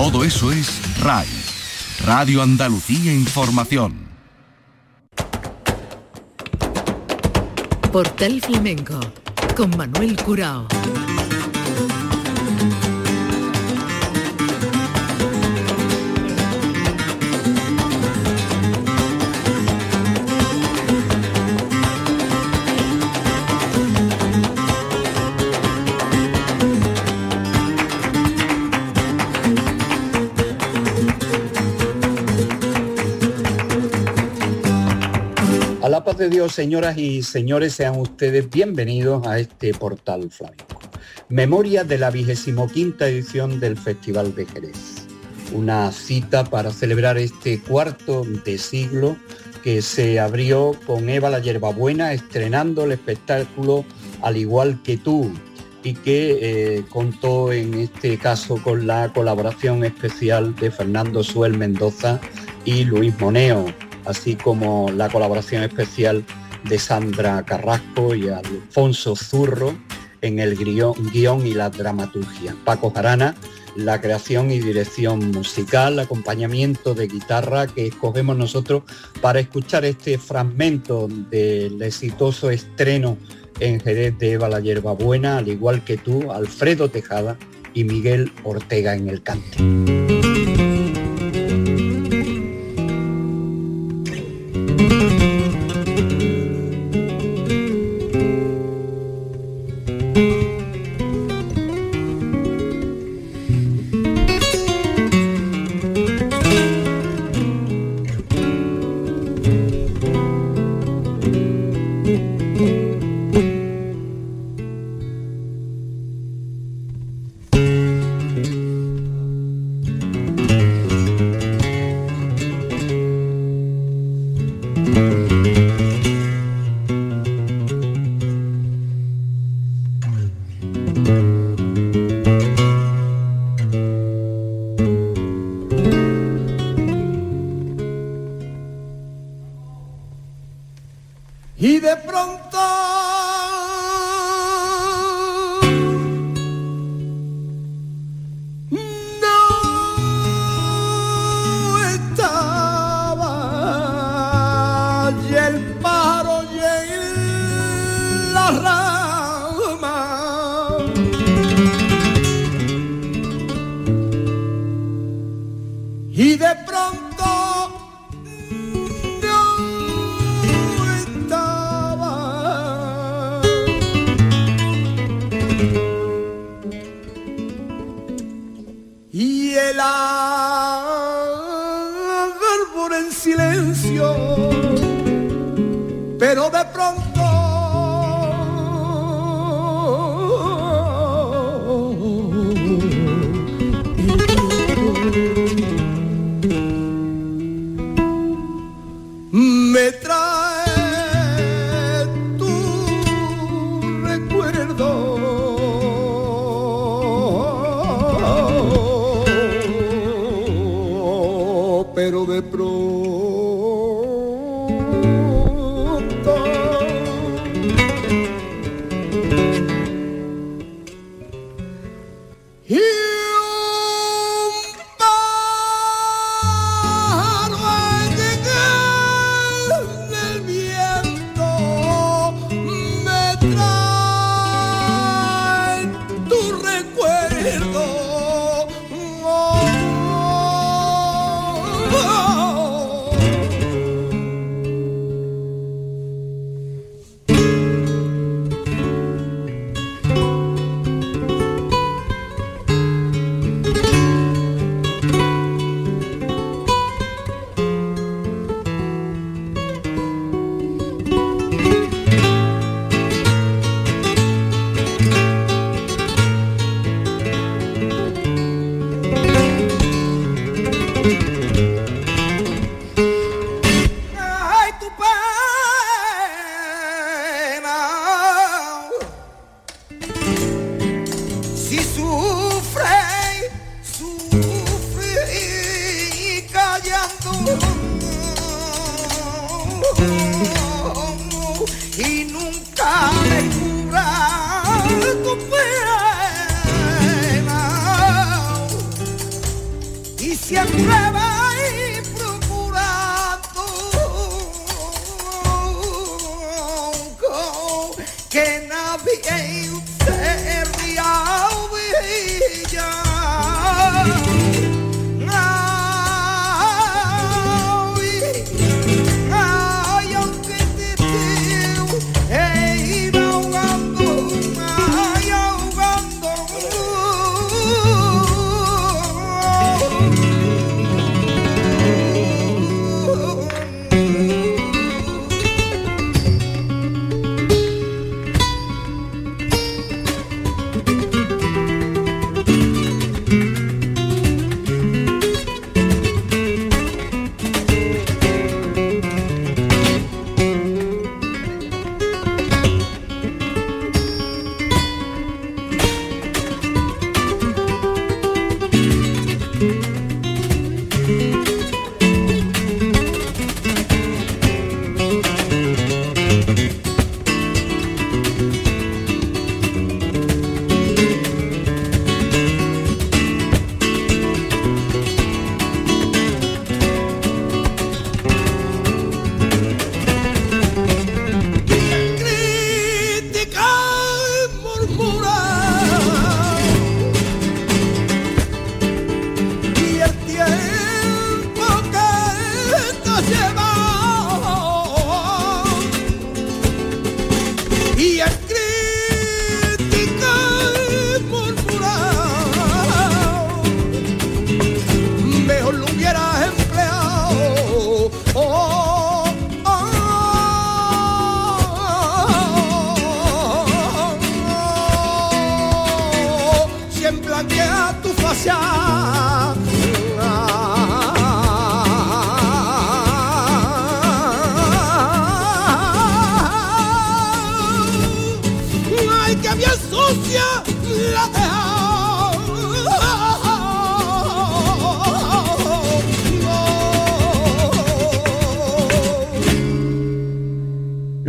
Todo eso es RAI, Radio Andalucía Información. Portal Flamenco con Manuel Curao. Dios, señoras y señores, sean ustedes bienvenidos a este portal flamenco. Memoria de la vigésimo quinta edición del Festival de Jerez. Una cita para celebrar este cuarto de siglo que se abrió con Eva la Yerbabuena estrenando el espectáculo Al igual que tú y que eh, contó en este caso con la colaboración especial de Fernando Suel Mendoza y Luis Moneo así como la colaboración especial de Sandra Carrasco y Alfonso Zurro en el guion, y la dramaturgia. Paco Jarana, la creación y dirección musical, acompañamiento de guitarra que escogemos nosotros para escuchar este fragmento del exitoso estreno en Jerez de Eva la Buena, al igual que tú, Alfredo Tejada y Miguel Ortega en el cante. Oh, now became the area of Egypt.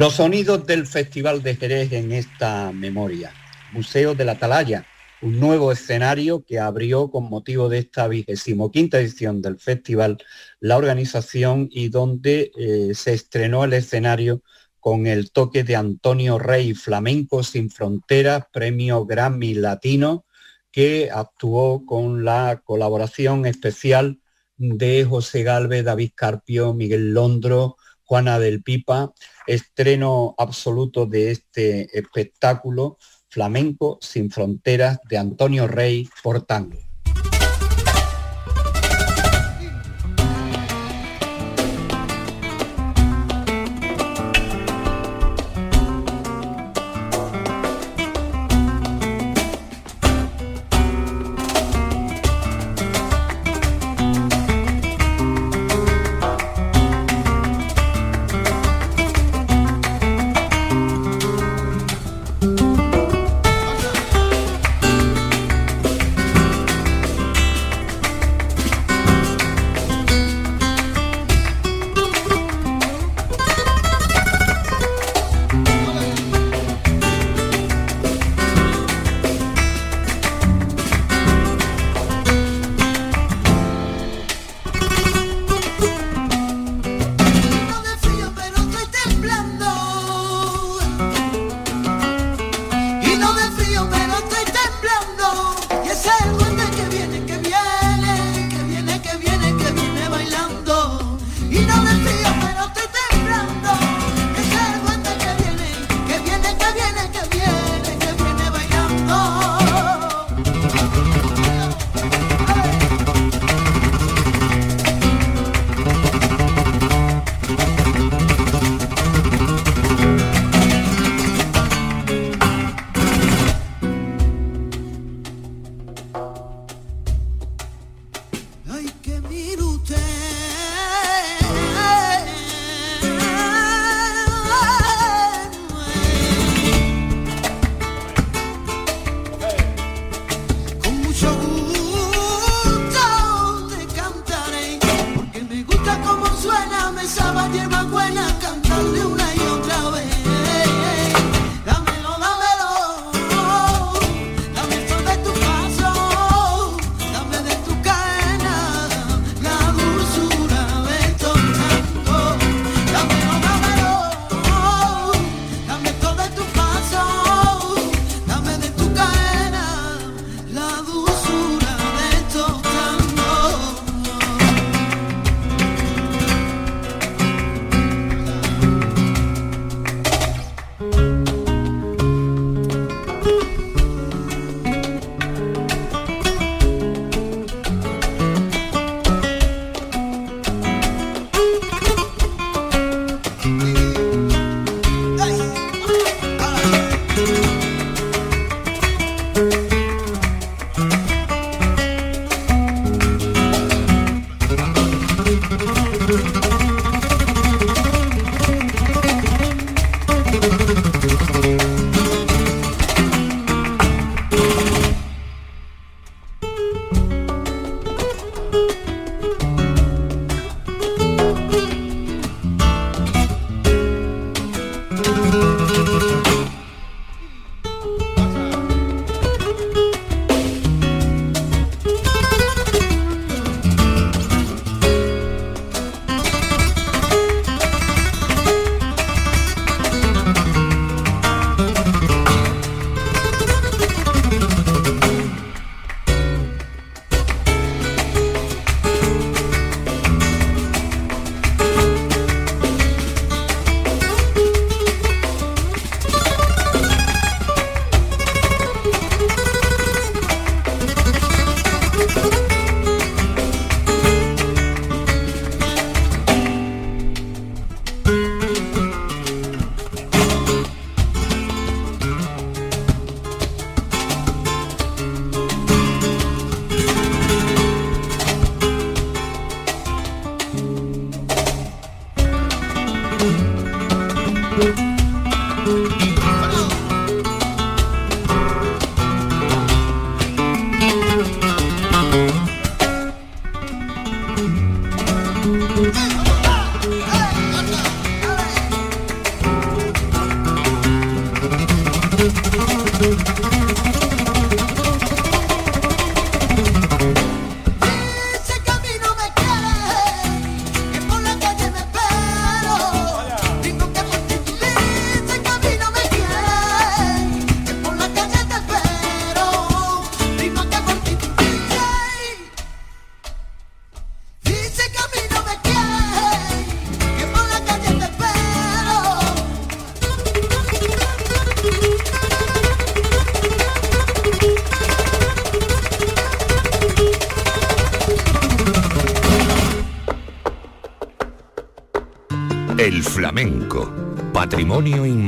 Los sonidos del Festival de Jerez en esta memoria. Museo de la Atalaya, un nuevo escenario que abrió con motivo de esta vigésimo quinta edición del festival la organización y donde eh, se estrenó el escenario con el toque de Antonio Rey, Flamenco sin Fronteras, premio Grammy Latino, que actuó con la colaboración especial de José Galvez, David Carpio, Miguel Londro, Juana del Pipa, estreno absoluto de este espectáculo Flamenco sin Fronteras de Antonio Rey por tango.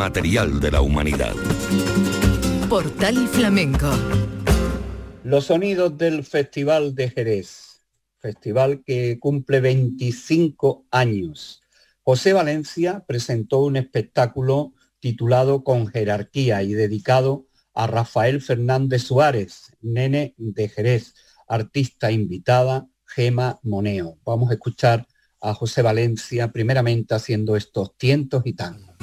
Inmaterial de la humanidad. Portal Flamenco. Los sonidos del Festival de Jerez, festival que cumple 25 años. José Valencia presentó un espectáculo titulado Con jerarquía y dedicado a Rafael Fernández Suárez, nene de Jerez, artista invitada, Gema Moneo. Vamos a escuchar a José Valencia primeramente haciendo estos tientos y tangos.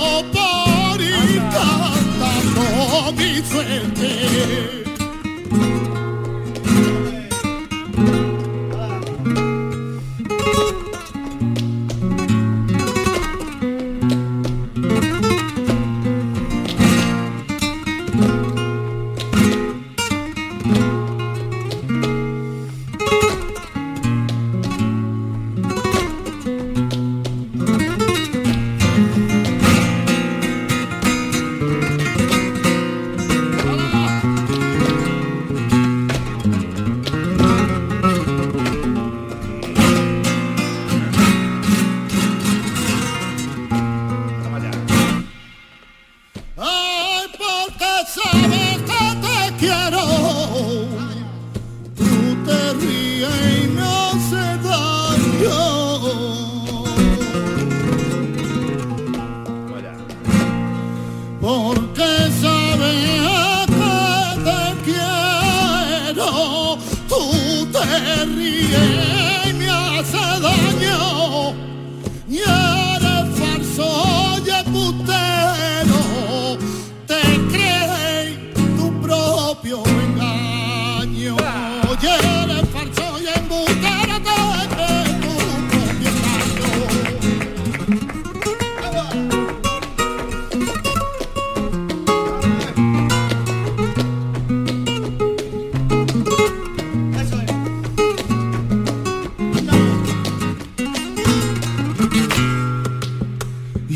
oparica, tanto mi suerte.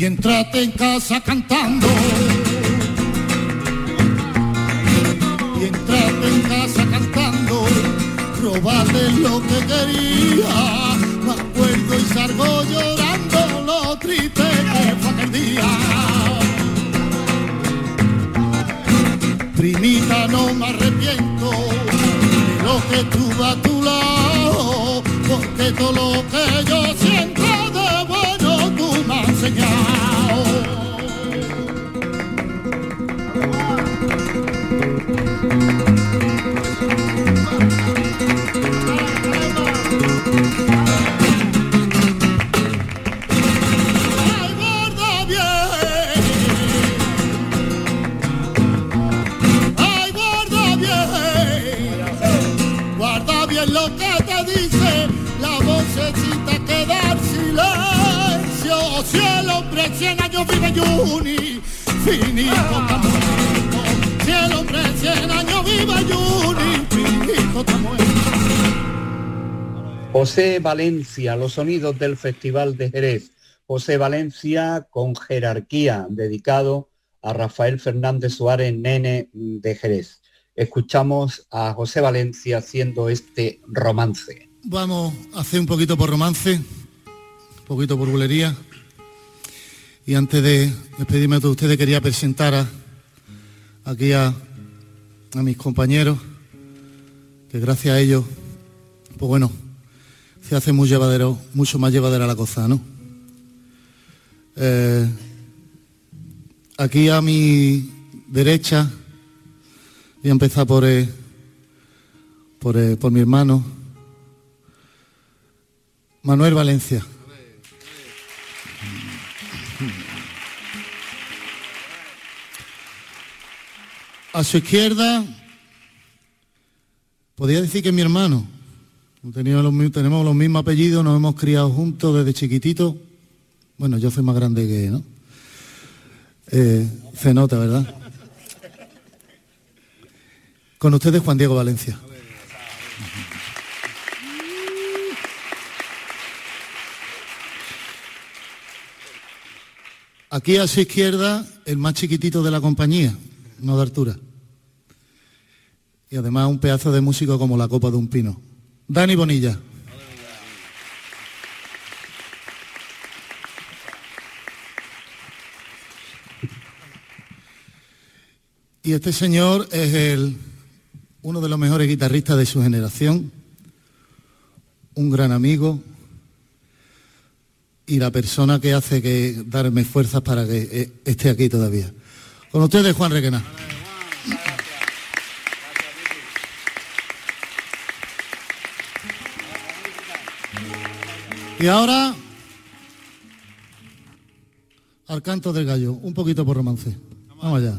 En casa cantando. Y entrarte en casa cantando, robarle lo que quería. Me acuerdo y salgo llorando lo triste que fue aquel día. Primita, no me arrepiento de lo que tuve a tu lado, porque todo lo que yo siento tú has enseñado. cien años vive Juni, finito está muerto. Si el hombre cien años vive Juni, finito está muerto. José Valencia, los sonidos del Festival de Jerez. José Valencia con jerarquía, dedicado a Rafael Fernández Suárez, nene de Jerez. Escuchamos a José Valencia haciendo este romance. Vamos a hacer un poquito por romance, un poquito por bulería. Y antes de despedirme de ustedes, quería presentar aquí a, mis compañeros, que gracias a ellos, pues bueno, se hace muy llevadero, mucho más llevadera la cosa, ¿no? Eh, aquí a mi derecha, voy a empezar por, eh, por, eh, por mi hermano, Manuel Valencia. A su izquierda, podría decir que es mi hermano. Tenemos los, mismos apellidos, nos hemos criado juntos desde chiquitito. Bueno, yo soy más grande que ¿no? Eh, se nota, ¿verdad? Con ustedes Juan Diego Valencia. Aquí a su izquierda, el más chiquitito de la compañía, no de altura. Y además un pedazo de músico como la copa de un pino. Dani Bonilla. Y este señor es el, uno de los mejores guitarristas de su generación, un gran amigo y la persona que hace que darme fuerzas para que eh, esté aquí todavía. Con ustedes, Juan Requena. Y ahora al canto del gallo, un poquito por romance. Vamos allá.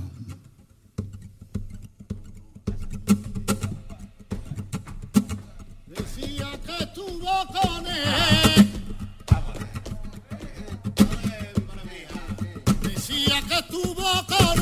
Decía que estuvo con él,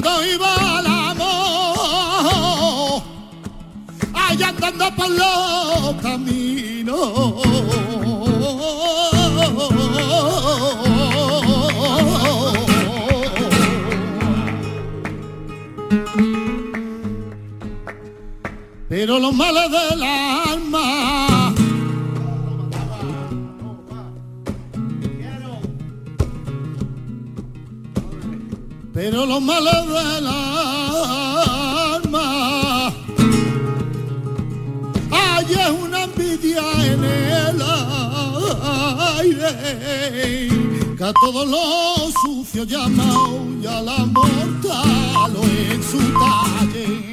andando iba el amor, allá andando por los caminos. Pero los males del alma pero los males del alma hay una envidia en el aire que a todos los sucios llama y a la mortal en su talle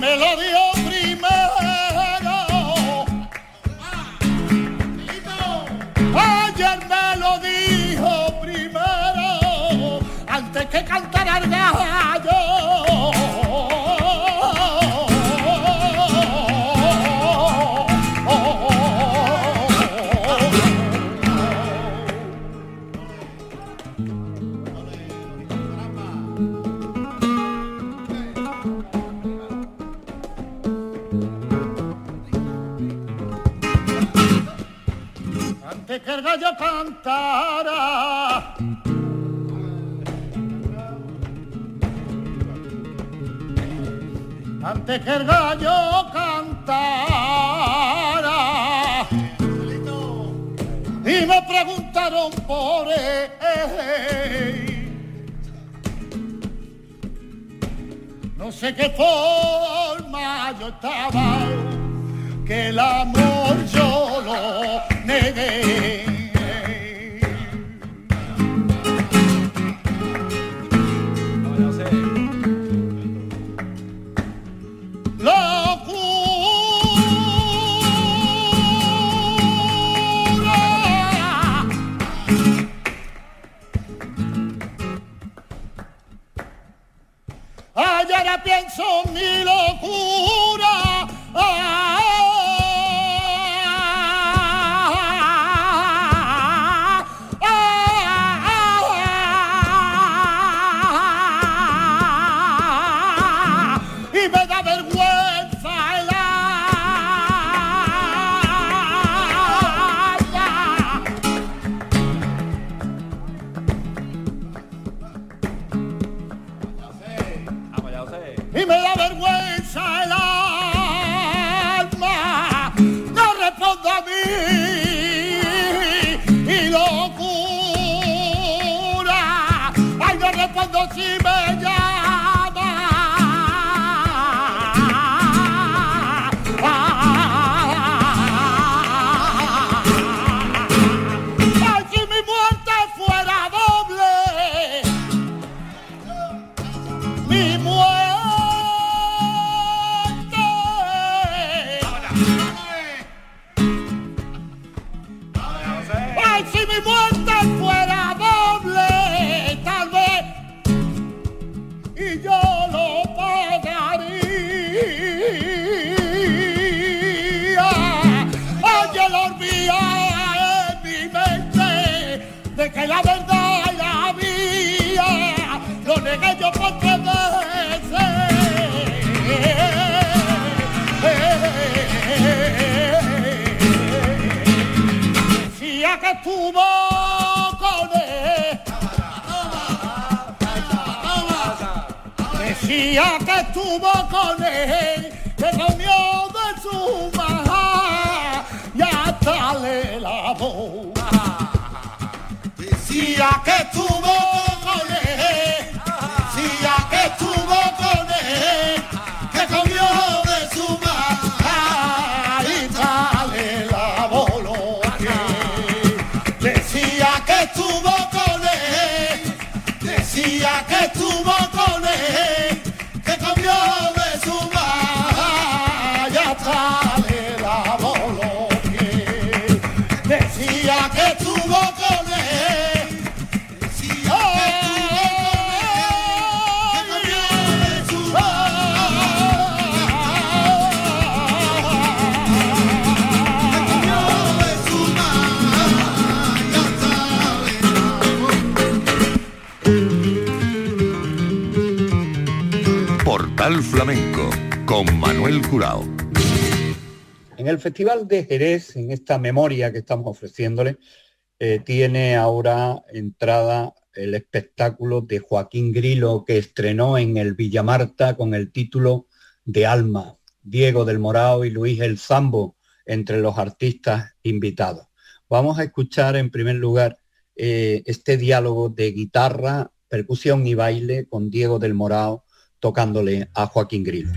me lo dio primero. Ah, ayer me lo dijo primero, antes que cantar al gallo. yo cantara. Antes que el gallo cantara. Y me preguntaron por él. No sé qué forma yo estaba, que el amor yo lo negué. Flamenco con Manuel Curao. En el Festival de Jerez, en esta memoria que estamos ofreciéndole, eh, tiene ahora entrada el espectáculo de Joaquín Grilo que estrenó en el Villamarta con el título de Alma, Diego del Morao y Luis El Zambo entre los artistas invitados. Vamos a escuchar en primer lugar eh, este diálogo de guitarra, percusión y baile con Diego del Morao tocándole a Joaquín Grillo.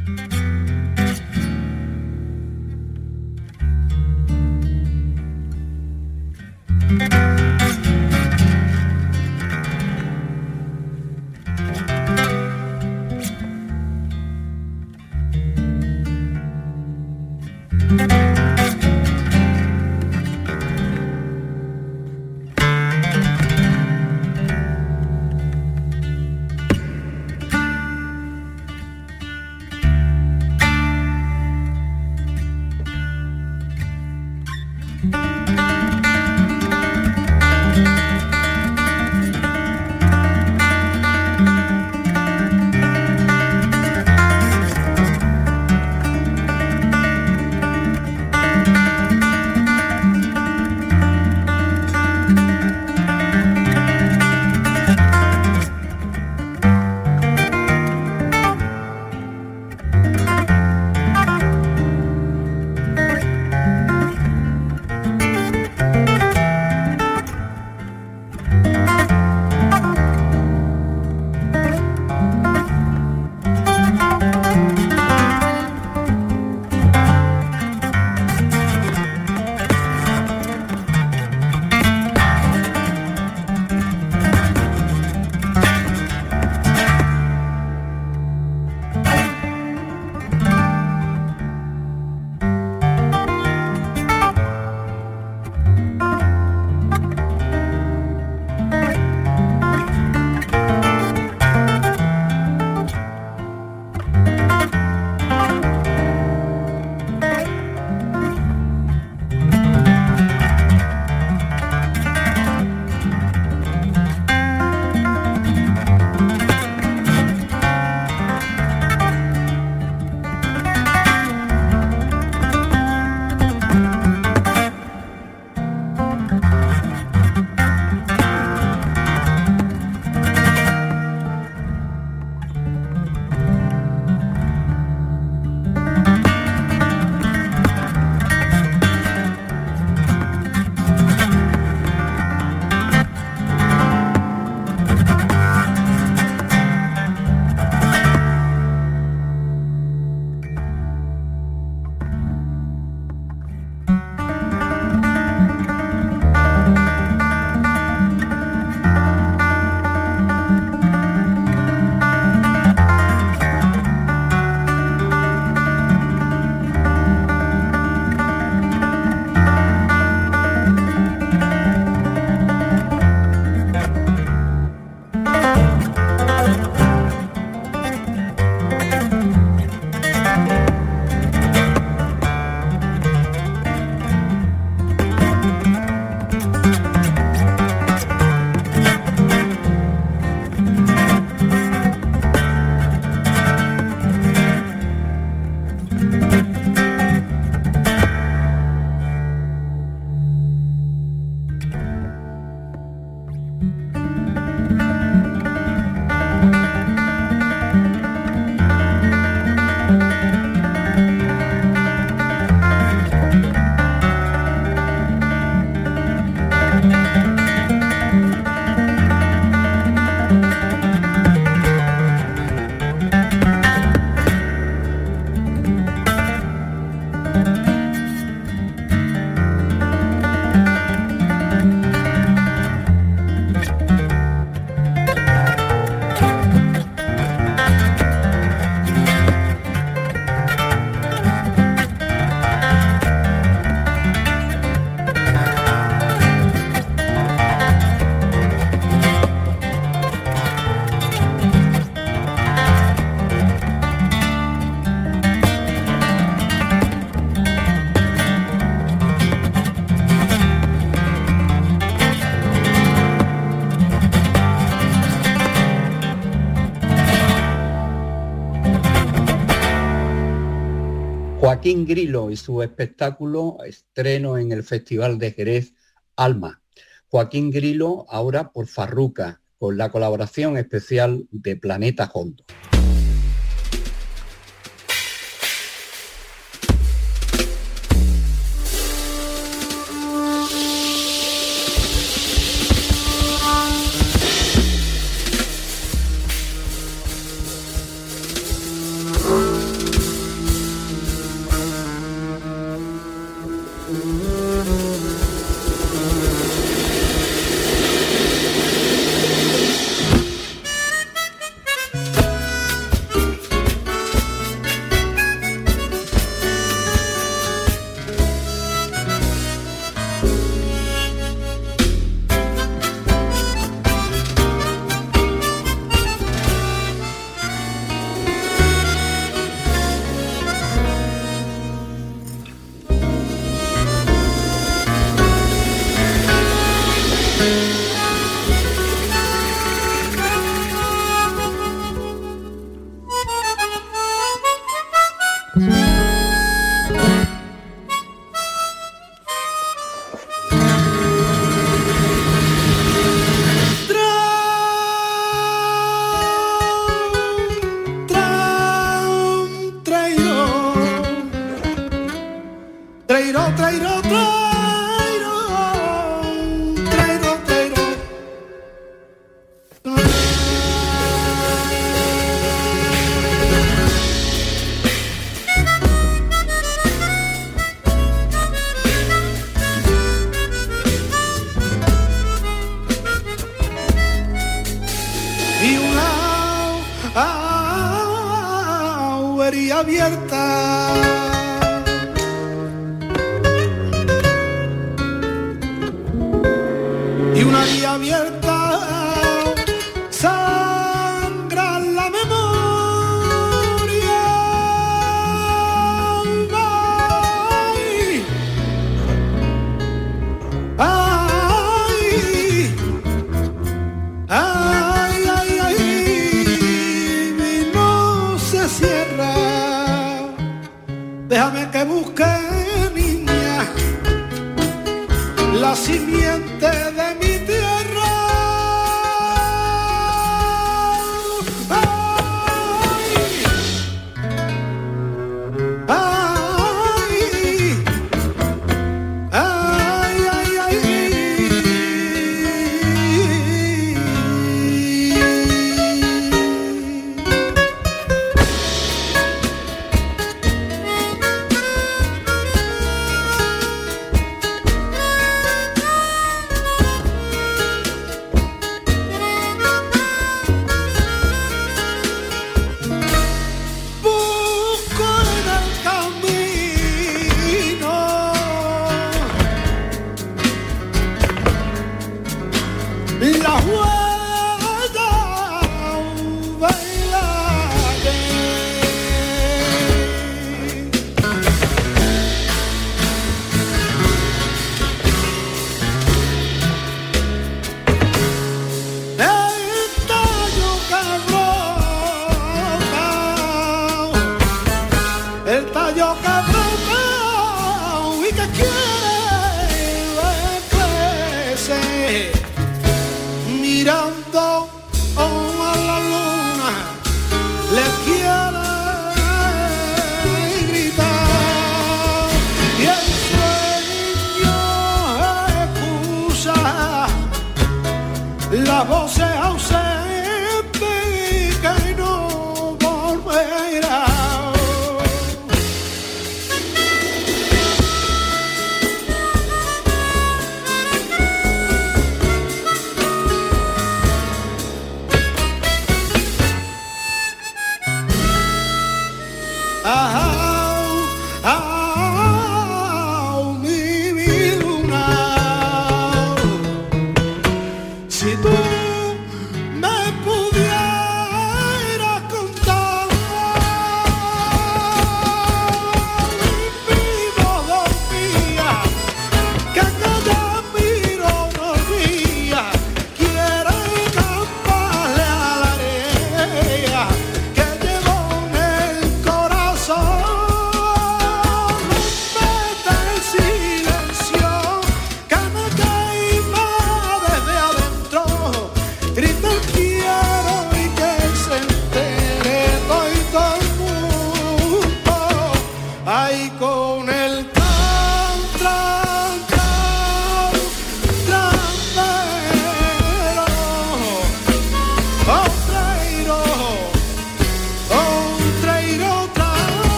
Joaquín Grilo y su espectáculo estreno en el Festival de Jerez Alma. Joaquín Grilo ahora por Farruca, con la colaboración especial de Planeta Hondo.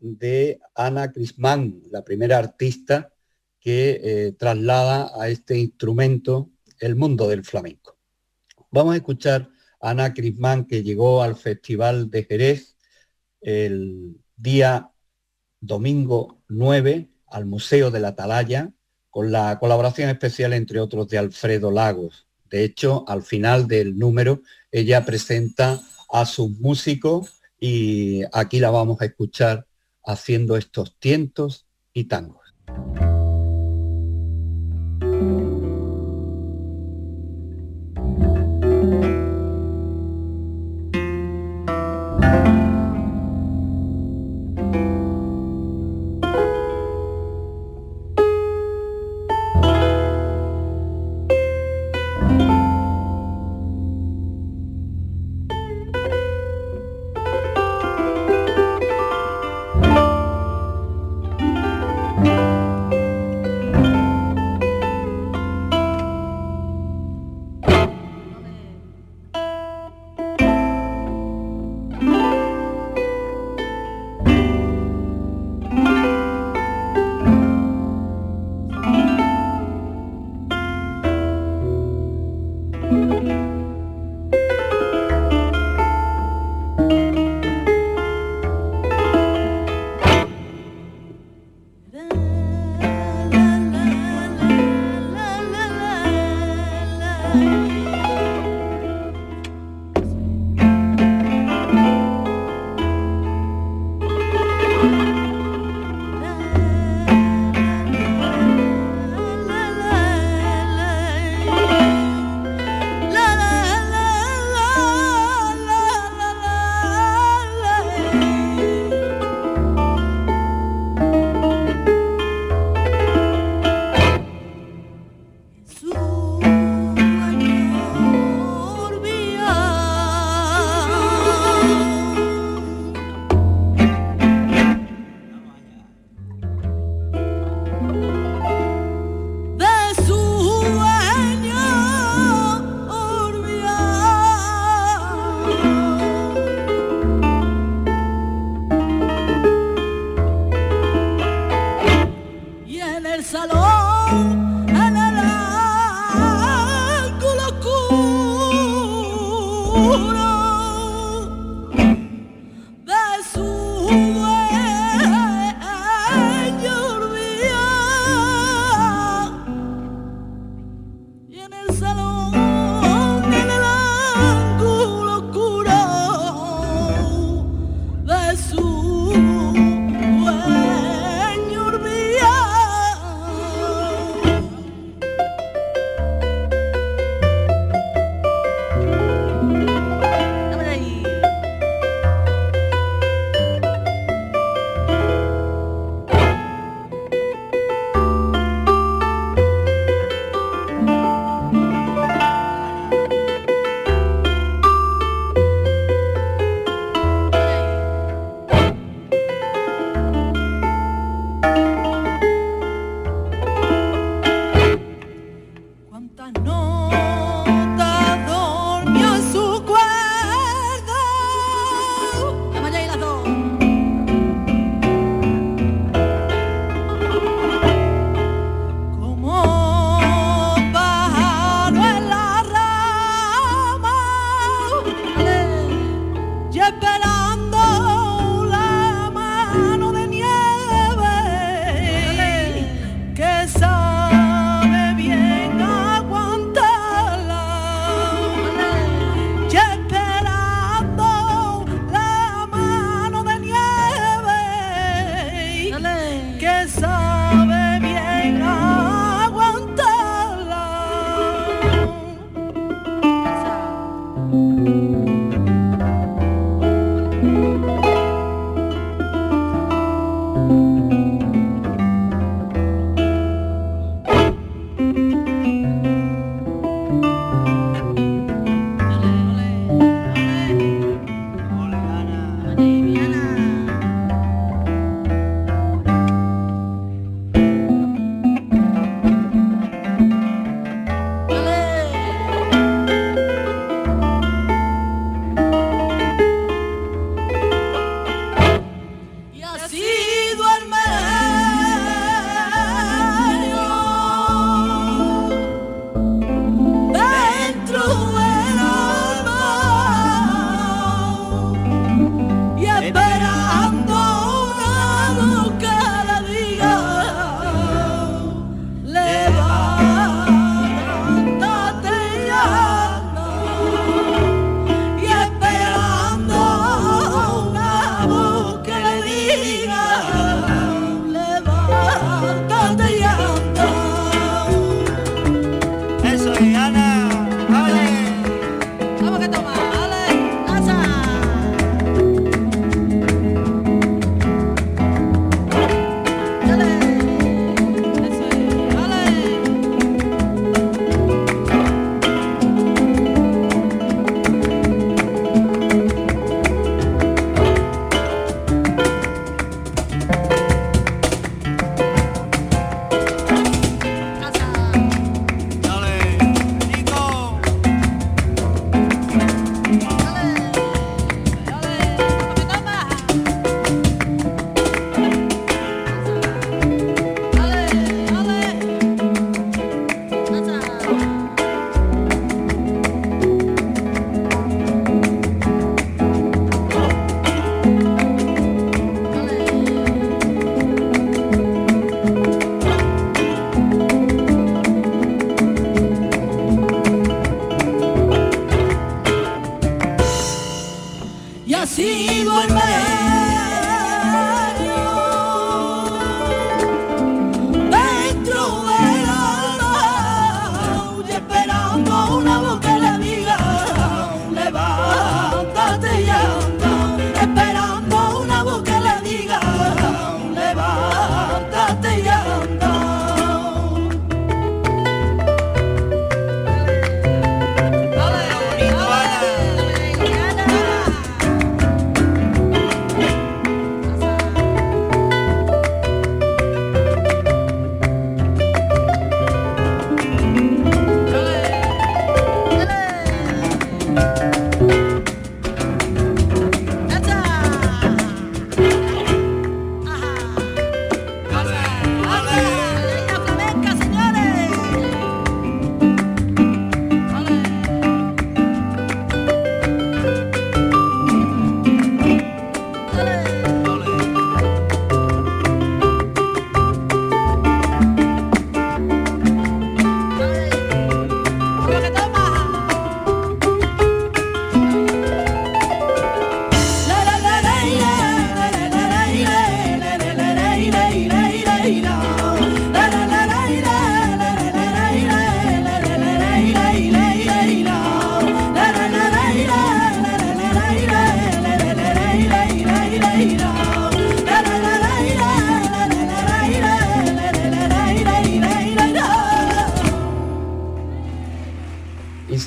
De Ana Crismán, la primera artista que eh, traslada a este instrumento el mundo del flamenco. Vamos a escuchar a Ana Crismán que llegó al Festival de Jerez el día domingo 9 al Museo de la Atalaya con la colaboración especial entre otros de Alfredo Lagos. De hecho, al final del número ella presenta a sus músicos y aquí la vamos a escuchar haciendo estos tientos y tangos.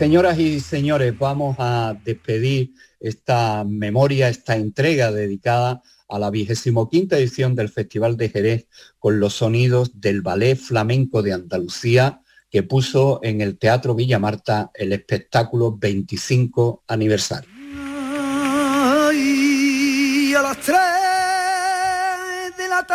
Señoras y señores, vamos a despedir esta memoria, esta entrega dedicada a la vigésimo quinta edición del Festival de Jerez con los sonidos del Ballet Flamenco de Andalucía que puso en el Teatro Villa Marta el espectáculo 25 aniversario. a las 3 de la